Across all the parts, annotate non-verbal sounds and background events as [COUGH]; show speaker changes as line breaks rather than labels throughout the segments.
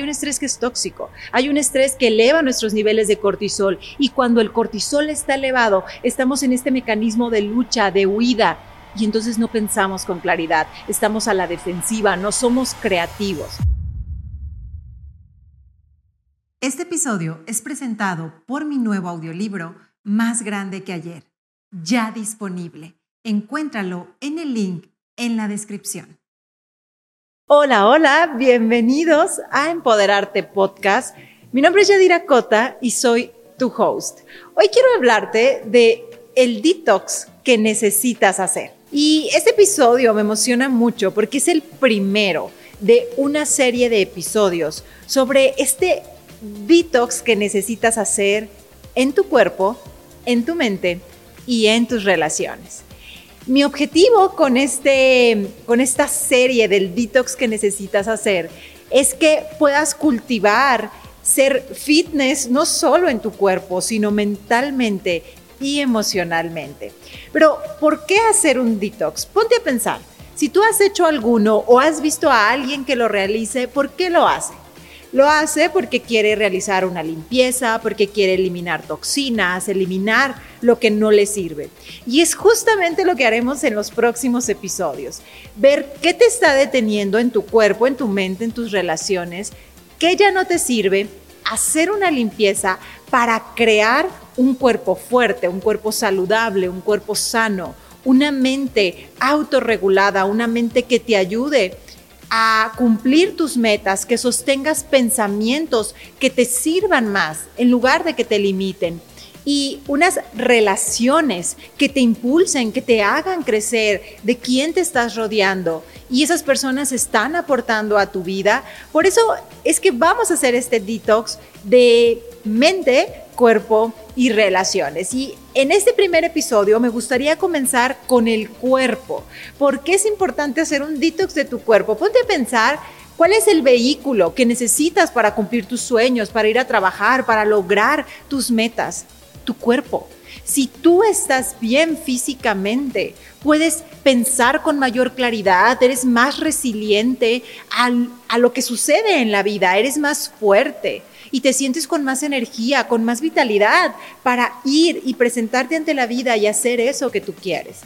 hay un estrés que es tóxico, hay un estrés que eleva nuestros niveles de cortisol y cuando el cortisol está elevado, estamos en este mecanismo de lucha, de huida y entonces no pensamos con claridad, estamos a la defensiva, no somos creativos. Este episodio es presentado por mi nuevo audiolibro Más grande que ayer, ya disponible. Encuéntralo en el link en la descripción. Hola, hola, bienvenidos a Empoderarte Podcast. Mi nombre es Yadira Cota y soy tu host. Hoy quiero hablarte de el detox que necesitas hacer. Y este episodio me emociona mucho porque es el primero de una serie de episodios sobre este detox que necesitas hacer en tu cuerpo, en tu mente y en tus relaciones. Mi objetivo con, este, con esta serie del detox que necesitas hacer es que puedas cultivar ser fitness no solo en tu cuerpo, sino mentalmente y emocionalmente. Pero, ¿por qué hacer un detox? Ponte a pensar, si tú has hecho alguno o has visto a alguien que lo realice, ¿por qué lo hace? Lo hace porque quiere realizar una limpieza, porque quiere eliminar toxinas, eliminar lo que no le sirve. Y es justamente lo que haremos en los próximos episodios. Ver qué te está deteniendo en tu cuerpo, en tu mente, en tus relaciones, qué ya no te sirve, hacer una limpieza para crear un cuerpo fuerte, un cuerpo saludable, un cuerpo sano, una mente autorregulada, una mente que te ayude a cumplir tus metas, que sostengas pensamientos que te sirvan más en lugar de que te limiten y unas relaciones que te impulsen, que te hagan crecer, de quién te estás rodeando y esas personas están aportando a tu vida. Por eso es que vamos a hacer este detox de mente, cuerpo y relaciones. Y en este primer episodio me gustaría comenzar con el cuerpo. ¿Por qué es importante hacer un detox de tu cuerpo? Ponte a pensar ¿Cuál es el vehículo que necesitas para cumplir tus sueños, para ir a trabajar, para lograr tus metas? Tu cuerpo. Si tú estás bien físicamente, puedes pensar con mayor claridad, eres más resiliente a lo que sucede en la vida, eres más fuerte y te sientes con más energía, con más vitalidad para ir y presentarte ante la vida y hacer eso que tú quieres.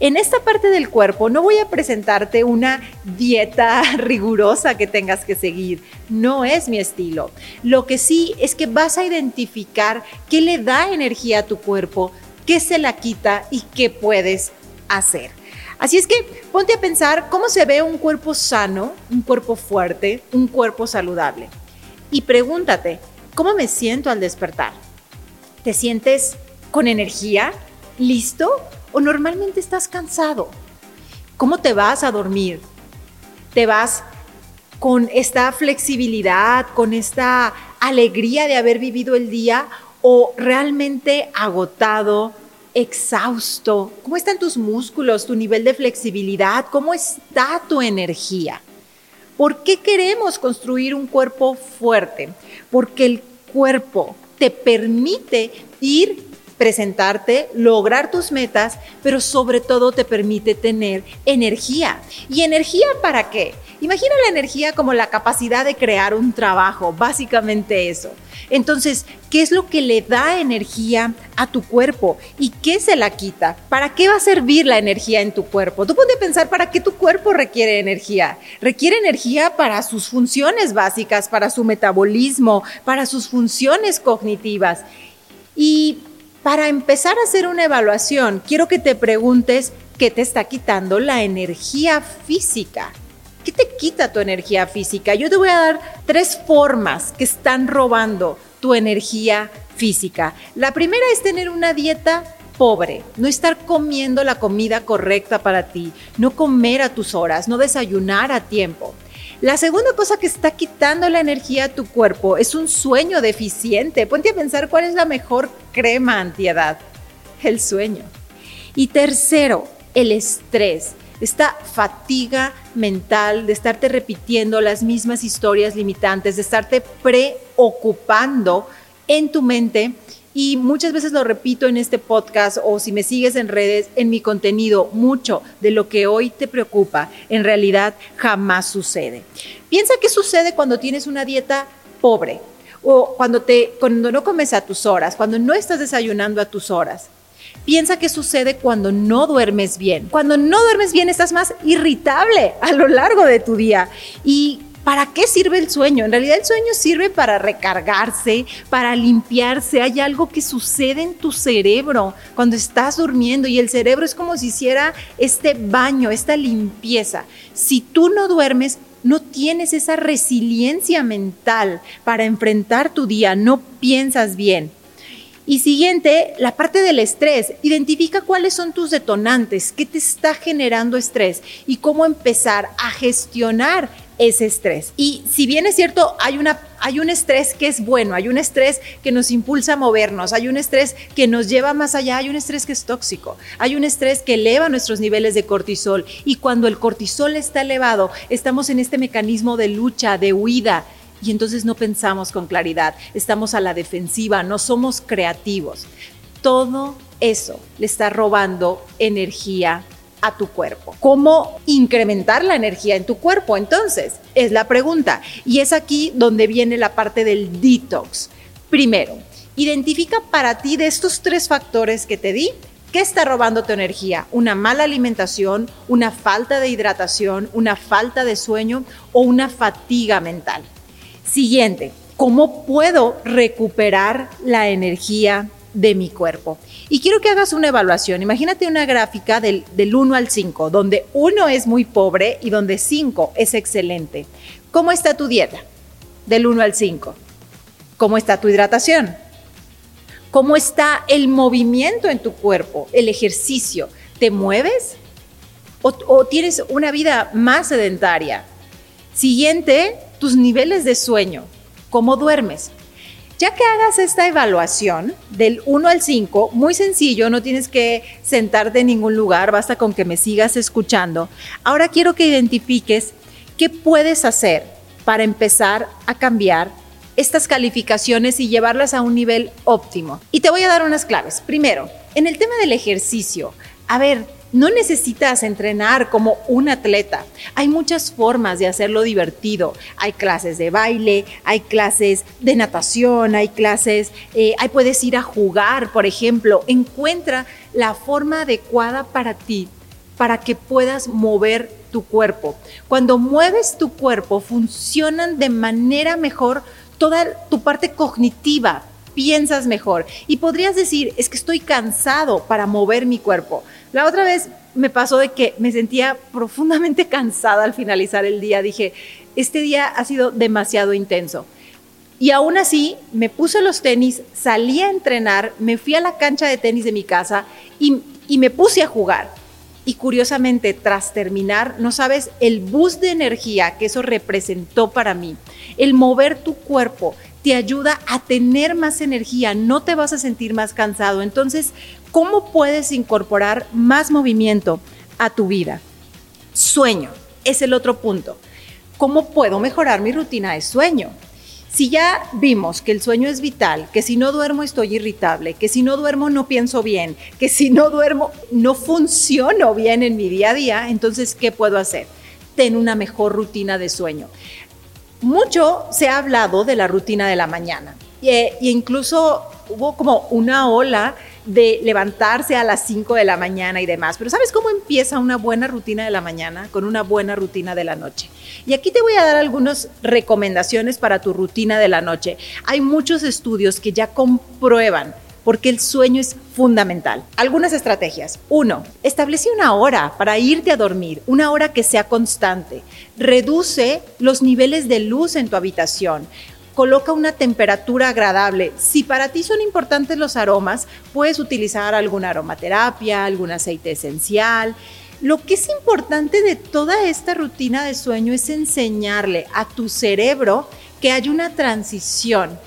En esta parte del cuerpo no voy a presentarte una dieta [LAUGHS] rigurosa que tengas que seguir, no es mi estilo. Lo que sí es que vas a identificar qué le da energía a tu cuerpo, qué se la quita y qué puedes hacer. Así es que ponte a pensar cómo se ve un cuerpo sano, un cuerpo fuerte, un cuerpo saludable. Y pregúntate, ¿cómo me siento al despertar? ¿Te sientes con energía? ¿Listo? O normalmente estás cansado. ¿Cómo te vas a dormir? ¿Te vas con esta flexibilidad, con esta alegría de haber vivido el día o realmente agotado, exhausto? ¿Cómo están tus músculos, tu nivel de flexibilidad? ¿Cómo está tu energía? ¿Por qué queremos construir un cuerpo fuerte? Porque el cuerpo te permite ir presentarte, lograr tus metas, pero sobre todo te permite tener energía. ¿Y energía para qué? Imagina la energía como la capacidad de crear un trabajo, básicamente eso. Entonces, ¿qué es lo que le da energía a tu cuerpo y qué se la quita? ¿Para qué va a servir la energía en tu cuerpo? Tú puedes pensar para qué tu cuerpo requiere energía. Requiere energía para sus funciones básicas, para su metabolismo, para sus funciones cognitivas. Y para empezar a hacer una evaluación, quiero que te preguntes qué te está quitando la energía física. ¿Qué te quita tu energía física? Yo te voy a dar tres formas que están robando tu energía física. La primera es tener una dieta pobre, no estar comiendo la comida correcta para ti, no comer a tus horas, no desayunar a tiempo. La segunda cosa que está quitando la energía a tu cuerpo es un sueño deficiente. Ponte a pensar cuál es la mejor crema antiedad. El sueño. Y tercero, el estrés. Esta fatiga mental de estarte repitiendo las mismas historias limitantes, de estarte preocupando en tu mente y muchas veces lo repito en este podcast o si me sigues en redes, en mi contenido, mucho de lo que hoy te preocupa, en realidad jamás sucede. Piensa qué sucede cuando tienes una dieta pobre o cuando, te, cuando no comes a tus horas, cuando no estás desayunando a tus horas. Piensa qué sucede cuando no duermes bien. Cuando no duermes bien estás más irritable a lo largo de tu día. Y ¿Para qué sirve el sueño? En realidad el sueño sirve para recargarse, para limpiarse. Hay algo que sucede en tu cerebro cuando estás durmiendo y el cerebro es como si hiciera este baño, esta limpieza. Si tú no duermes, no tienes esa resiliencia mental para enfrentar tu día, no piensas bien. Y siguiente, la parte del estrés. Identifica cuáles son tus detonantes, qué te está generando estrés y cómo empezar a gestionar ese estrés. Y si bien es cierto, hay, una, hay un estrés que es bueno, hay un estrés que nos impulsa a movernos, hay un estrés que nos lleva más allá, hay un estrés que es tóxico, hay un estrés que eleva nuestros niveles de cortisol. Y cuando el cortisol está elevado, estamos en este mecanismo de lucha, de huida. Y entonces no pensamos con claridad, estamos a la defensiva, no somos creativos. Todo eso le está robando energía a tu cuerpo. ¿Cómo incrementar la energía en tu cuerpo? Entonces, es la pregunta. Y es aquí donde viene la parte del detox. Primero, identifica para ti de estos tres factores que te di, ¿qué está robando tu energía? ¿Una mala alimentación, una falta de hidratación, una falta de sueño o una fatiga mental? Siguiente, ¿cómo puedo recuperar la energía de mi cuerpo. Y quiero que hagas una evaluación. Imagínate una gráfica del, del 1 al 5, donde 1 es muy pobre y donde 5 es excelente. ¿Cómo está tu dieta? Del 1 al 5. ¿Cómo está tu hidratación? ¿Cómo está el movimiento en tu cuerpo, el ejercicio? ¿Te mueves? ¿O, o tienes una vida más sedentaria? Siguiente, tus niveles de sueño. ¿Cómo duermes? Ya que hagas esta evaluación del 1 al 5, muy sencillo, no tienes que sentarte en ningún lugar, basta con que me sigas escuchando. Ahora quiero que identifiques qué puedes hacer para empezar a cambiar estas calificaciones y llevarlas a un nivel óptimo. Y te voy a dar unas claves. Primero, en el tema del ejercicio, a ver, no necesitas entrenar como un atleta. Hay muchas formas de hacerlo divertido. Hay clases de baile, hay clases de natación, hay clases, eh, ahí puedes ir a jugar, por ejemplo. Encuentra la forma adecuada para ti, para que puedas mover tu cuerpo. Cuando mueves tu cuerpo, funcionan de manera mejor toda tu parte cognitiva, piensas mejor. Y podrías decir, es que estoy cansado para mover mi cuerpo. La otra vez me pasó de que me sentía profundamente [LAUGHS] cansada al finalizar el día. Dije, este día ha sido demasiado intenso. Y aún así me puse los tenis, salí a entrenar, me fui a la cancha de tenis de mi casa y, y me puse a jugar. Y curiosamente, tras terminar, no sabes el boost de energía que eso representó para mí. El mover tu cuerpo te ayuda a tener más energía, no te vas a sentir más cansado. Entonces, ¿cómo puedes incorporar más movimiento a tu vida? Sueño es el otro punto. ¿Cómo puedo mejorar mi rutina de sueño? Si ya vimos que el sueño es vital, que si no duermo estoy irritable, que si no duermo no pienso bien, que si no duermo no funciono bien en mi día a día, entonces, ¿qué puedo hacer? Ten una mejor rutina de sueño. Mucho se ha hablado de la rutina de la mañana e, incluso hubo como una ola de levantarse a las 5 de la mañana y demás. Pero ¿sabes cómo empieza una buena rutina de la mañana con una buena rutina de la noche? Y aquí te voy a dar algunas recomendaciones para tu rutina de la noche. Hay muchos estudios que ya comprueban porque el sueño es fundamental. Algunas estrategias. Uno, establece una hora para irte a dormir, una hora que sea constante. Reduce los niveles de luz en tu habitación coloca una temperatura agradable. Si para ti son importantes los aromas, puedes utilizar alguna aromaterapia, algún aceite esencial. Lo que es importante de toda esta rutina de sueño es enseñarle a tu cerebro que hay una transición,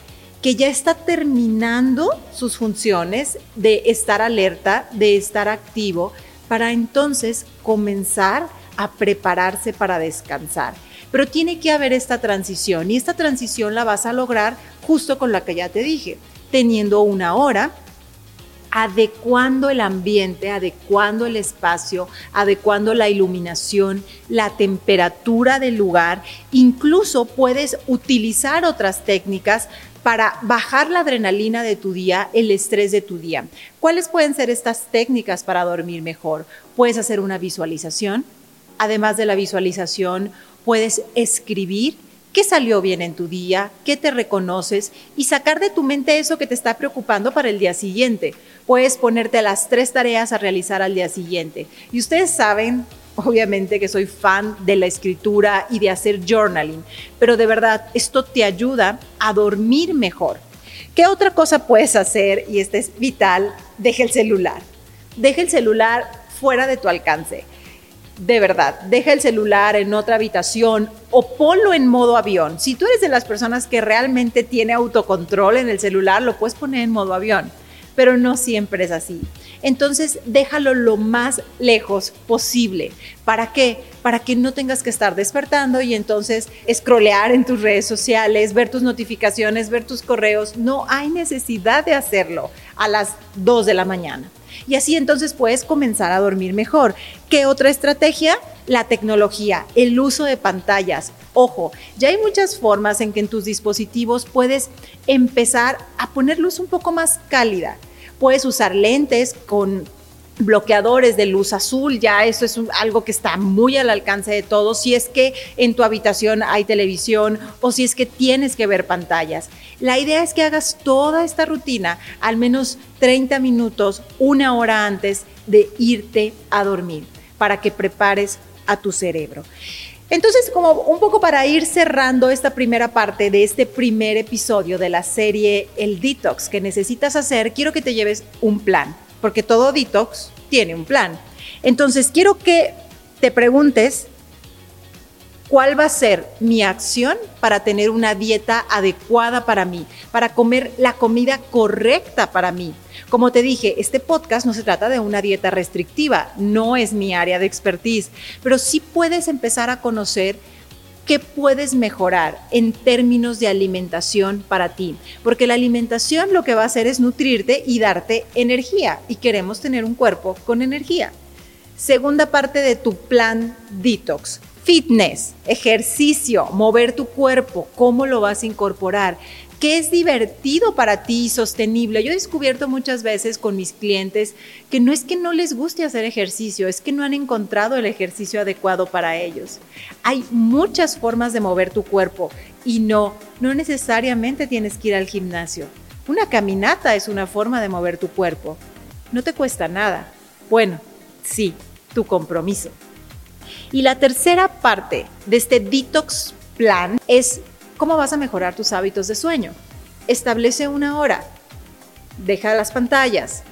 que ya está terminando sus funciones de estar alerta, de estar activo, para entonces comenzar a prepararse para descansar. Pero tiene que haber esta transición y esta transición la vas a lograr justo con la que ya te dije. teniendo una hora adecuando el ambiente, adecuando el espacio, adecuando la iluminación, la temperatura del lugar. Incluso puedes utilizar otras técnicas para bajar la adrenalina de tu día, el estrés de tu día. ¿Cuáles pueden ser estas técnicas para dormir mejor? Puedes hacer una visualización. Además de la visualización, puedes escribir qué salió bien en tu día, qué te reconoces y sacar de tu mente eso que te está preocupando para el día siguiente puedes ponerte las tres tareas a realizar al día siguiente. Y ustedes saben, obviamente, que soy fan de la escritura y de hacer journaling, pero de verdad, esto te ayuda a dormir mejor. ¿Qué otra cosa puedes hacer? Y este es vital, deja el celular. Deja el celular fuera de tu alcance. De verdad, deja el celular en otra habitación o ponlo en modo avión. Si tú eres de las personas que realmente tiene autocontrol en el celular, lo puedes poner en modo avión pero no siempre es así. Entonces, déjalo lo más lejos posible. ¿Para qué? Para que no tengas que estar despertando y entonces scrollear en tus redes sociales, ver tus notificaciones, ver tus correos. No hay necesidad de hacerlo a las 2 de la mañana. Y así entonces puedes comenzar a dormir mejor. ¿Qué otra estrategia? La tecnología, el uso de pantallas. Ojo, ya hay muchas formas en que en tus dispositivos puedes empezar a poner luz un poco más cálida. Puedes usar lentes con bloqueadores de luz azul, ya eso es algo que está muy al alcance de todos, si es que en tu habitación hay televisión o si es que tienes que ver pantallas. La idea es que hagas toda esta rutina al menos 30 minutos, una hora antes de irte a dormir, para que prepares a tu cerebro. Entonces, como un poco para ir cerrando esta primera parte de este primer episodio de la serie El Detox que necesitas hacer, quiero que te lleves un plan porque todo detox tiene un plan. Entonces, quiero que te preguntes cuál va a ser mi acción para tener una dieta adecuada para mí, para comer la comida correcta para mí. Como te dije, este podcast no se trata de una dieta restrictiva, no es mi área de expertise, pero sí puedes empezar a conocer ¿Qué puedes mejorar en términos de alimentación para ti? Porque la alimentación lo que va a hacer es nutrirte y darte energía y queremos tener un cuerpo con energía. Segunda parte de tu plan detox. Fitness, ejercicio, mover tu cuerpo, cómo lo vas a incorporar que es divertido para ti y sostenible. Yo he descubierto muchas veces con mis clientes que no es que no les guste hacer ejercicio, es que no han encontrado el ejercicio adecuado para ellos. Hay muchas formas de mover tu cuerpo y no, no necesariamente tienes que ir al gimnasio. Una caminata es una forma de mover tu cuerpo. No te cuesta nada. Bueno, sí, tu compromiso. Y la tercera parte de este detox plan es ¿Cómo vas a mejorar tus hábitos de sueño? Establece una hora, deja las pantallas,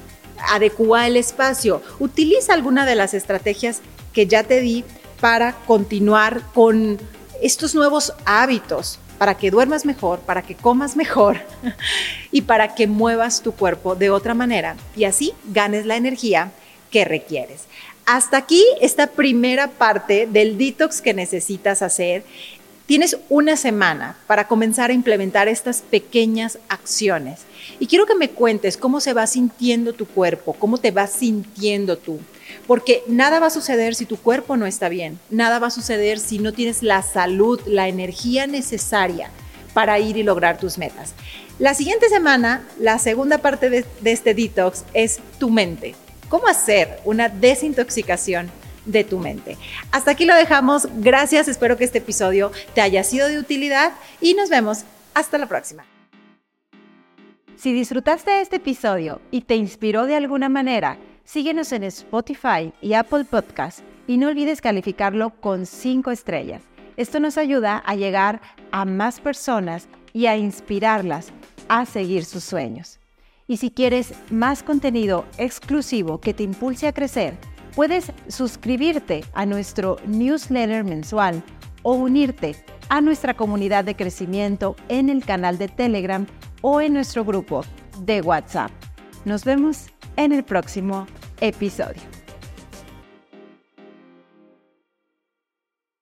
adecua el espacio, utiliza alguna de las estrategias que ya te di para continuar con estos nuevos hábitos, para que duermas mejor, para que comas mejor [LAUGHS] y para que muevas tu cuerpo de otra manera y así ganes la energía que requieres. Hasta aquí esta primera parte del detox que necesitas hacer. Tienes una semana para comenzar a implementar estas pequeñas acciones. Y quiero que me cuentes cómo se va sintiendo tu cuerpo, cómo te vas sintiendo tú. Porque nada va a suceder si tu cuerpo no está bien. Nada va a suceder si no tienes la salud, la energía necesaria para ir y lograr tus metas. La siguiente semana, la segunda parte de, este detox es tu mente. ¿Cómo hacer una desintoxicación de tu mente. Hasta aquí lo dejamos. Gracias. Espero que este episodio te haya sido de utilidad y nos vemos. Hasta la próxima.
Si disfrutaste este episodio y te inspiró de alguna manera, síguenos en Spotify y Apple Podcast y no olvides calificarlo con 5 estrellas. Esto nos ayuda a llegar a más personas y a inspirarlas a seguir sus sueños. Y si quieres más contenido exclusivo que te impulse a crecer, Puedes suscribirte a nuestro newsletter mensual o unirte a nuestra comunidad de crecimiento en el canal de Telegram o en nuestro grupo de WhatsApp. Nos vemos en el próximo episodio.